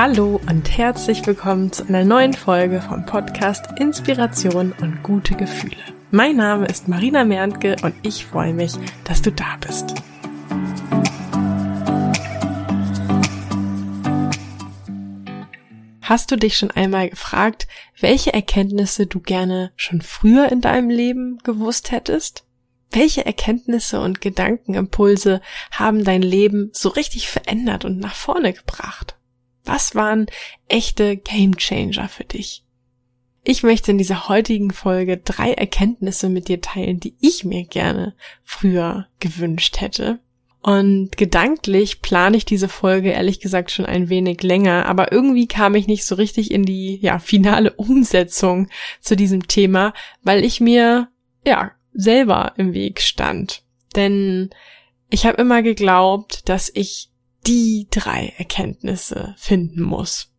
Hallo und herzlich willkommen zu einer neuen Folge vom Podcast Inspiration und gute Gefühle. Mein Name ist Marina Merntke und ich freue mich, dass du da bist. Hast du dich schon einmal gefragt, welche Erkenntnisse du gerne schon früher in deinem Leben gewusst hättest? Welche Erkenntnisse und Gedankenimpulse haben dein Leben so richtig verändert und nach vorne gebracht? Was waren echte Gamechanger für dich? Ich möchte in dieser heutigen Folge drei Erkenntnisse mit dir teilen, die ich mir gerne früher gewünscht hätte. Und gedanklich plane ich diese Folge ehrlich gesagt schon ein wenig länger, aber irgendwie kam ich nicht so richtig in die ja, finale Umsetzung zu diesem Thema, weil ich mir ja selber im Weg stand. Denn ich habe immer geglaubt, dass ich die drei Erkenntnisse finden muss.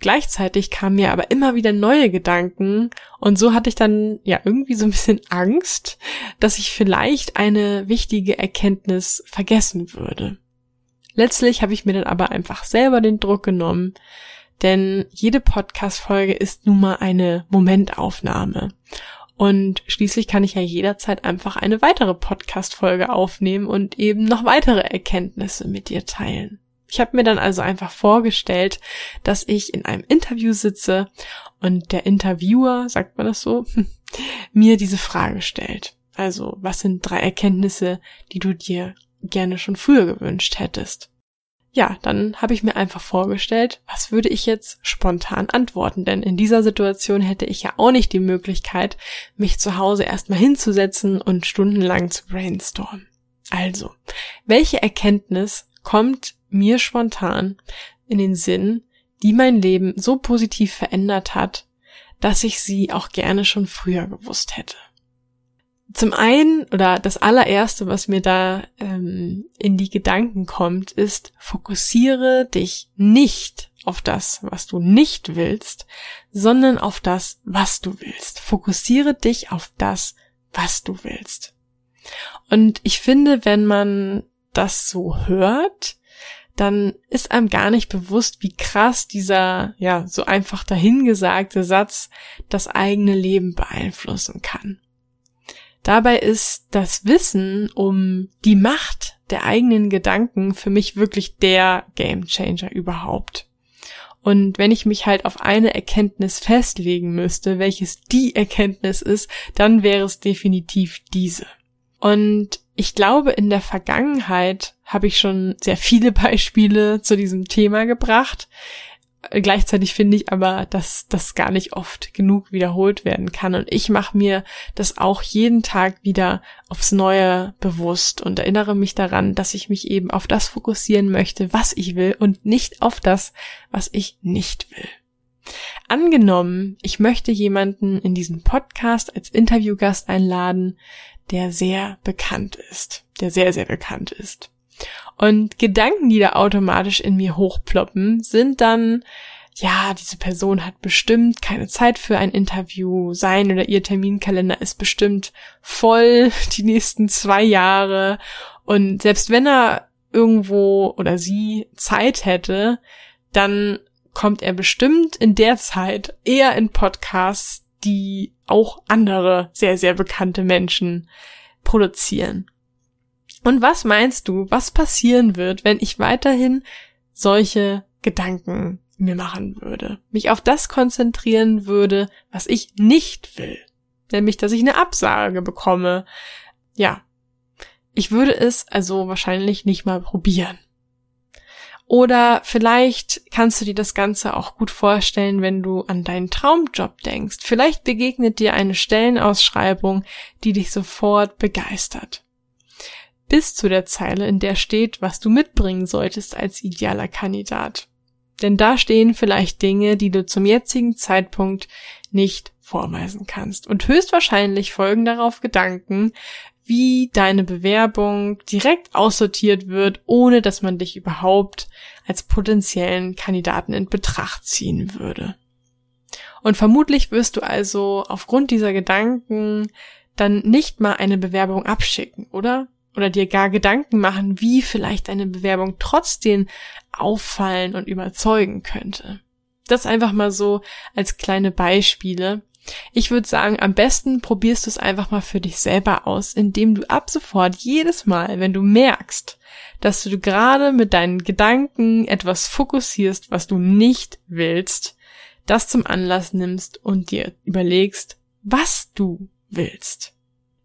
Gleichzeitig kamen mir aber immer wieder neue Gedanken und so hatte ich dann ja irgendwie so ein bisschen Angst, dass ich vielleicht eine wichtige Erkenntnis vergessen würde. Letztlich habe ich mir dann aber einfach selber den Druck genommen, denn jede Podcast-Folge ist nun mal eine Momentaufnahme. Und schließlich kann ich ja jederzeit einfach eine weitere Podcast-Folge aufnehmen und eben noch weitere Erkenntnisse mit dir teilen. Ich habe mir dann also einfach vorgestellt, dass ich in einem Interview sitze und der Interviewer, sagt man das so, mir diese Frage stellt. Also, was sind drei Erkenntnisse, die du dir gerne schon früher gewünscht hättest? Ja, dann habe ich mir einfach vorgestellt, was würde ich jetzt spontan antworten, denn in dieser Situation hätte ich ja auch nicht die Möglichkeit, mich zu Hause erstmal hinzusetzen und stundenlang zu brainstormen. Also, welche Erkenntnis kommt mir spontan in den Sinn, die mein Leben so positiv verändert hat, dass ich sie auch gerne schon früher gewusst hätte. Zum einen, oder das allererste, was mir da ähm, in die Gedanken kommt, ist, fokussiere dich nicht auf das, was du nicht willst, sondern auf das, was du willst. Fokussiere dich auf das, was du willst. Und ich finde, wenn man das so hört, dann ist einem gar nicht bewusst, wie krass dieser, ja, so einfach dahingesagte Satz das eigene Leben beeinflussen kann. Dabei ist das Wissen um die Macht der eigenen Gedanken für mich wirklich der Gamechanger überhaupt. Und wenn ich mich halt auf eine Erkenntnis festlegen müsste, welches die Erkenntnis ist, dann wäre es definitiv diese. Und ich glaube, in der Vergangenheit habe ich schon sehr viele Beispiele zu diesem Thema gebracht. Gleichzeitig finde ich aber, dass das gar nicht oft genug wiederholt werden kann. Und ich mache mir das auch jeden Tag wieder aufs Neue bewusst und erinnere mich daran, dass ich mich eben auf das fokussieren möchte, was ich will und nicht auf das, was ich nicht will. Angenommen, ich möchte jemanden in diesen Podcast als Interviewgast einladen, der sehr bekannt ist, der sehr, sehr bekannt ist. Und Gedanken, die da automatisch in mir hochploppen, sind dann, ja, diese Person hat bestimmt keine Zeit für ein Interview, sein oder ihr Terminkalender ist bestimmt voll die nächsten zwei Jahre. Und selbst wenn er irgendwo oder sie Zeit hätte, dann kommt er bestimmt in der Zeit eher in Podcasts, die auch andere sehr, sehr bekannte Menschen produzieren. Und was meinst du, was passieren wird, wenn ich weiterhin solche Gedanken mir machen würde, mich auf das konzentrieren würde, was ich nicht will, nämlich, dass ich eine Absage bekomme. Ja, ich würde es also wahrscheinlich nicht mal probieren. Oder vielleicht kannst du dir das Ganze auch gut vorstellen, wenn du an deinen Traumjob denkst. Vielleicht begegnet dir eine Stellenausschreibung, die dich sofort begeistert bis zu der Zeile, in der steht, was du mitbringen solltest als idealer Kandidat. Denn da stehen vielleicht Dinge, die du zum jetzigen Zeitpunkt nicht vorweisen kannst. Und höchstwahrscheinlich folgen darauf Gedanken, wie deine Bewerbung direkt aussortiert wird, ohne dass man dich überhaupt als potenziellen Kandidaten in Betracht ziehen würde. Und vermutlich wirst du also aufgrund dieser Gedanken dann nicht mal eine Bewerbung abschicken, oder? Oder dir gar Gedanken machen, wie vielleicht deine Bewerbung trotzdem auffallen und überzeugen könnte. Das einfach mal so als kleine Beispiele. Ich würde sagen, am besten probierst du es einfach mal für dich selber aus, indem du ab sofort jedes Mal, wenn du merkst, dass du gerade mit deinen Gedanken etwas fokussierst, was du nicht willst, das zum Anlass nimmst und dir überlegst, was du willst.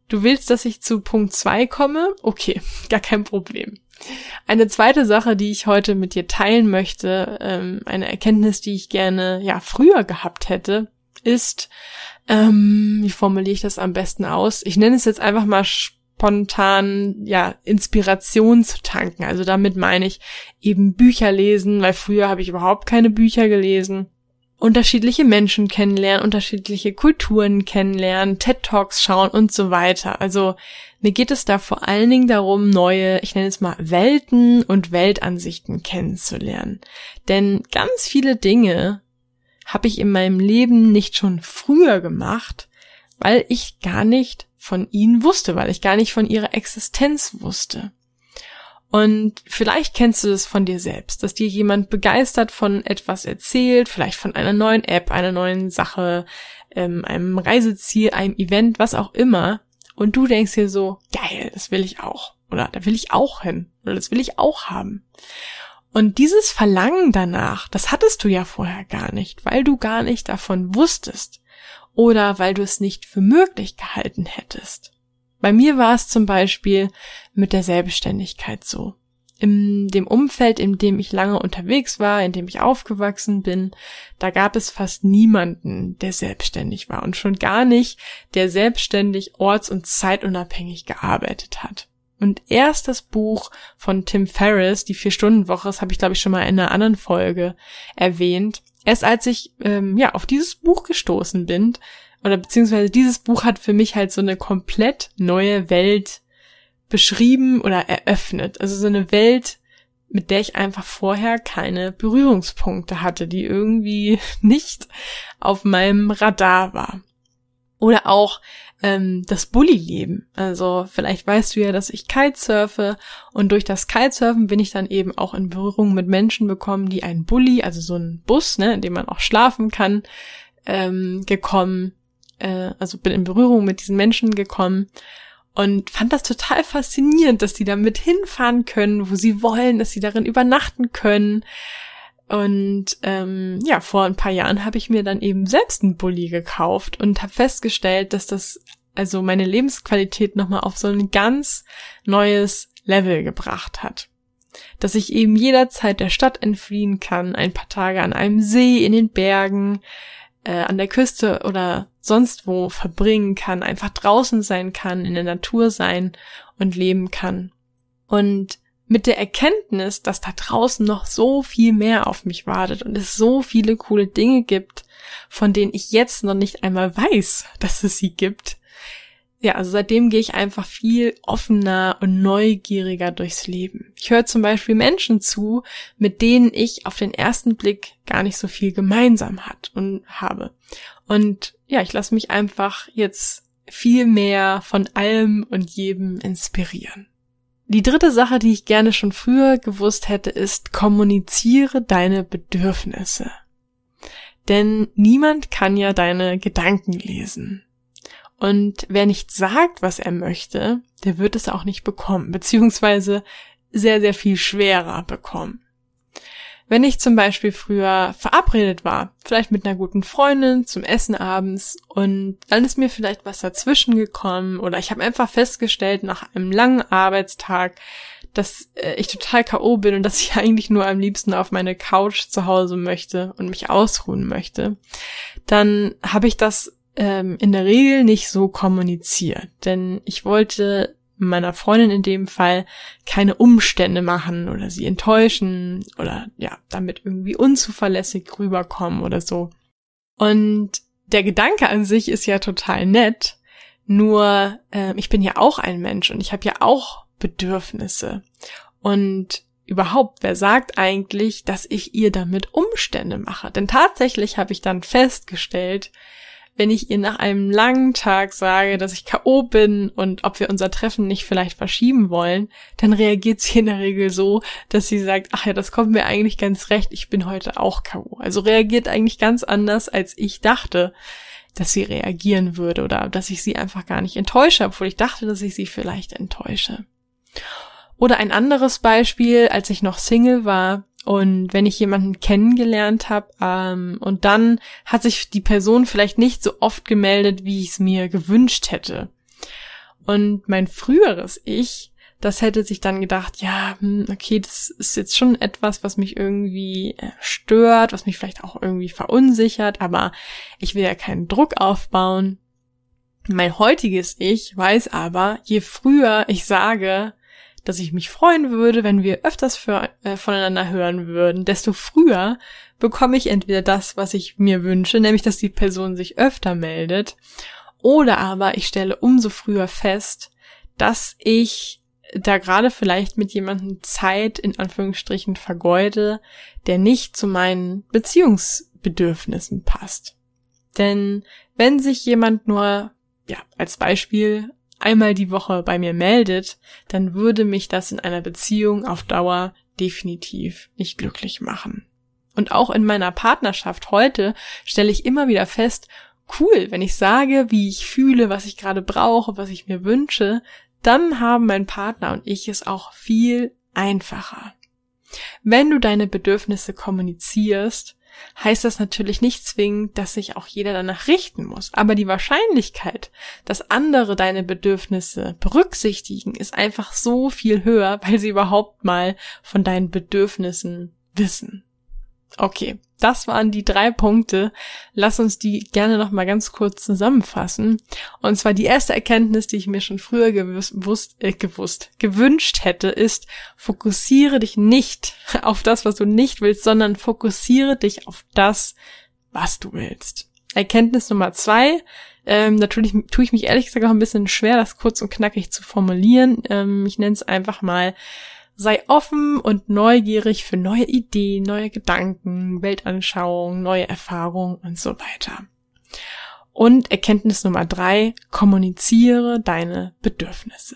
Du willst, dass ich zu Punkt zwei komme? Okay, gar kein Problem. Eine zweite Sache, die ich heute mit dir teilen möchte, ähm, eine Erkenntnis, die ich gerne ja früher gehabt hätte, ist, ähm, wie formuliere ich das am besten aus? Ich nenne es jetzt einfach mal spontan, ja, Inspiration zu tanken. Also damit meine ich eben Bücher lesen, weil früher habe ich überhaupt keine Bücher gelesen unterschiedliche Menschen kennenlernen, unterschiedliche Kulturen kennenlernen, TED Talks schauen und so weiter. Also mir geht es da vor allen Dingen darum, neue, ich nenne es mal Welten und Weltansichten kennenzulernen. Denn ganz viele Dinge habe ich in meinem Leben nicht schon früher gemacht, weil ich gar nicht von ihnen wusste, weil ich gar nicht von ihrer Existenz wusste. Und vielleicht kennst du das von dir selbst, dass dir jemand begeistert von etwas erzählt, vielleicht von einer neuen App, einer neuen Sache, ähm, einem Reiseziel, einem Event, was auch immer. Und du denkst dir so, geil, das will ich auch. Oder da will ich auch hin. Oder das will ich auch haben. Und dieses Verlangen danach, das hattest du ja vorher gar nicht, weil du gar nicht davon wusstest. Oder weil du es nicht für möglich gehalten hättest. Bei mir war es zum Beispiel mit der Selbstständigkeit so. In dem Umfeld, in dem ich lange unterwegs war, in dem ich aufgewachsen bin, da gab es fast niemanden, der selbstständig war und schon gar nicht, der selbstständig orts- und zeitunabhängig gearbeitet hat. Und erst das Buch von Tim Ferriss, die Vier-Stunden-Woche, das habe ich glaube ich schon mal in einer anderen Folge erwähnt. Erst als ich ähm, ja auf dieses Buch gestoßen bin, oder beziehungsweise dieses Buch hat für mich halt so eine komplett neue Welt beschrieben oder eröffnet. Also so eine Welt, mit der ich einfach vorher keine Berührungspunkte hatte, die irgendwie nicht auf meinem Radar war. Oder auch ähm, das Bulli-Leben. Also vielleicht weißt du ja, dass ich Kitesurfe und durch das Kitesurfen bin ich dann eben auch in Berührung mit Menschen bekommen, die einen Bulli, also so einen Bus, ne, in dem man auch schlafen kann, ähm, gekommen äh, also bin in Berührung mit diesen Menschen gekommen und fand das total faszinierend, dass die da mit hinfahren können, wo sie wollen, dass sie darin übernachten können. Und ähm, ja, vor ein paar Jahren habe ich mir dann eben selbst einen Bulli gekauft und habe festgestellt, dass das also meine Lebensqualität nochmal auf so ein ganz neues Level gebracht hat. Dass ich eben jederzeit der Stadt entfliehen kann, ein paar Tage an einem See, in den Bergen, äh, an der Küste oder sonst wo verbringen kann, einfach draußen sein kann, in der Natur sein und leben kann. Und mit der Erkenntnis, dass da draußen noch so viel mehr auf mich wartet und es so viele coole Dinge gibt, von denen ich jetzt noch nicht einmal weiß, dass es sie gibt. Ja, also seitdem gehe ich einfach viel offener und neugieriger durchs Leben. Ich höre zum Beispiel Menschen zu, mit denen ich auf den ersten Blick gar nicht so viel gemeinsam hat und habe. Und ja, ich lasse mich einfach jetzt viel mehr von allem und jedem inspirieren. Die dritte Sache, die ich gerne schon früher gewusst hätte, ist, kommuniziere deine Bedürfnisse. Denn niemand kann ja deine Gedanken lesen. Und wer nicht sagt, was er möchte, der wird es auch nicht bekommen, beziehungsweise sehr, sehr viel schwerer bekommen. Wenn ich zum Beispiel früher verabredet war, vielleicht mit einer guten Freundin zum Essen abends und dann ist mir vielleicht was dazwischen gekommen oder ich habe einfach festgestellt nach einem langen Arbeitstag, dass äh, ich total KO bin und dass ich eigentlich nur am liebsten auf meine Couch zu Hause möchte und mich ausruhen möchte, dann habe ich das ähm, in der Regel nicht so kommuniziert, denn ich wollte meiner Freundin in dem Fall keine Umstände machen oder sie enttäuschen oder ja, damit irgendwie unzuverlässig rüberkommen oder so. Und der Gedanke an sich ist ja total nett, nur äh, ich bin ja auch ein Mensch und ich habe ja auch Bedürfnisse. Und überhaupt, wer sagt eigentlich, dass ich ihr damit Umstände mache? Denn tatsächlich habe ich dann festgestellt, wenn ich ihr nach einem langen Tag sage, dass ich K.O. bin und ob wir unser Treffen nicht vielleicht verschieben wollen, dann reagiert sie in der Regel so, dass sie sagt, ach ja, das kommt mir eigentlich ganz recht, ich bin heute auch K.O. Also reagiert eigentlich ganz anders, als ich dachte, dass sie reagieren würde oder dass ich sie einfach gar nicht enttäusche, obwohl ich dachte, dass ich sie vielleicht enttäusche. Oder ein anderes Beispiel, als ich noch Single war und wenn ich jemanden kennengelernt habe ähm, und dann hat sich die Person vielleicht nicht so oft gemeldet, wie ich es mir gewünscht hätte. Und mein früheres Ich, das hätte sich dann gedacht, ja, hm, okay, das ist jetzt schon etwas, was mich irgendwie äh, stört, was mich vielleicht auch irgendwie verunsichert, aber ich will ja keinen Druck aufbauen. Mein heutiges Ich weiß aber, je früher ich sage, dass ich mich freuen würde, wenn wir öfters für, äh, voneinander hören würden, desto früher bekomme ich entweder das, was ich mir wünsche, nämlich dass die Person sich öfter meldet, oder aber ich stelle umso früher fest, dass ich da gerade vielleicht mit jemandem Zeit in Anführungsstrichen vergeude, der nicht zu meinen Beziehungsbedürfnissen passt. Denn wenn sich jemand nur, ja, als Beispiel einmal die Woche bei mir meldet, dann würde mich das in einer Beziehung auf Dauer definitiv nicht glücklich machen. Und auch in meiner Partnerschaft heute stelle ich immer wieder fest, cool, wenn ich sage, wie ich fühle, was ich gerade brauche, was ich mir wünsche, dann haben mein Partner und ich es auch viel einfacher. Wenn du deine Bedürfnisse kommunizierst, heißt das natürlich nicht zwingend, dass sich auch jeder danach richten muss. Aber die Wahrscheinlichkeit, dass andere deine Bedürfnisse berücksichtigen, ist einfach so viel höher, weil sie überhaupt mal von deinen Bedürfnissen wissen. Okay, das waren die drei Punkte. Lass uns die gerne noch mal ganz kurz zusammenfassen. Und zwar die erste Erkenntnis, die ich mir schon früher gewusst, äh, gewusst, gewünscht hätte, ist, fokussiere dich nicht auf das, was du nicht willst, sondern fokussiere dich auf das, was du willst. Erkenntnis Nummer zwei, ähm, natürlich tue ich mich ehrlich gesagt auch ein bisschen schwer, das kurz und knackig zu formulieren. Ähm, ich nenne es einfach mal, Sei offen und neugierig für neue Ideen, neue Gedanken, Weltanschauungen, neue Erfahrungen und so weiter. Und Erkenntnis Nummer drei, kommuniziere deine Bedürfnisse.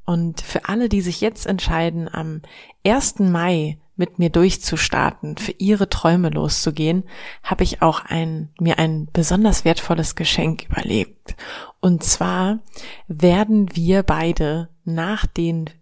Und für alle, die sich jetzt entscheiden, am 1. Mai mit mir durchzustarten, für ihre Träume loszugehen, habe ich auch ein, mir ein besonders wertvolles Geschenk überlebt. Und zwar werden wir beide nach den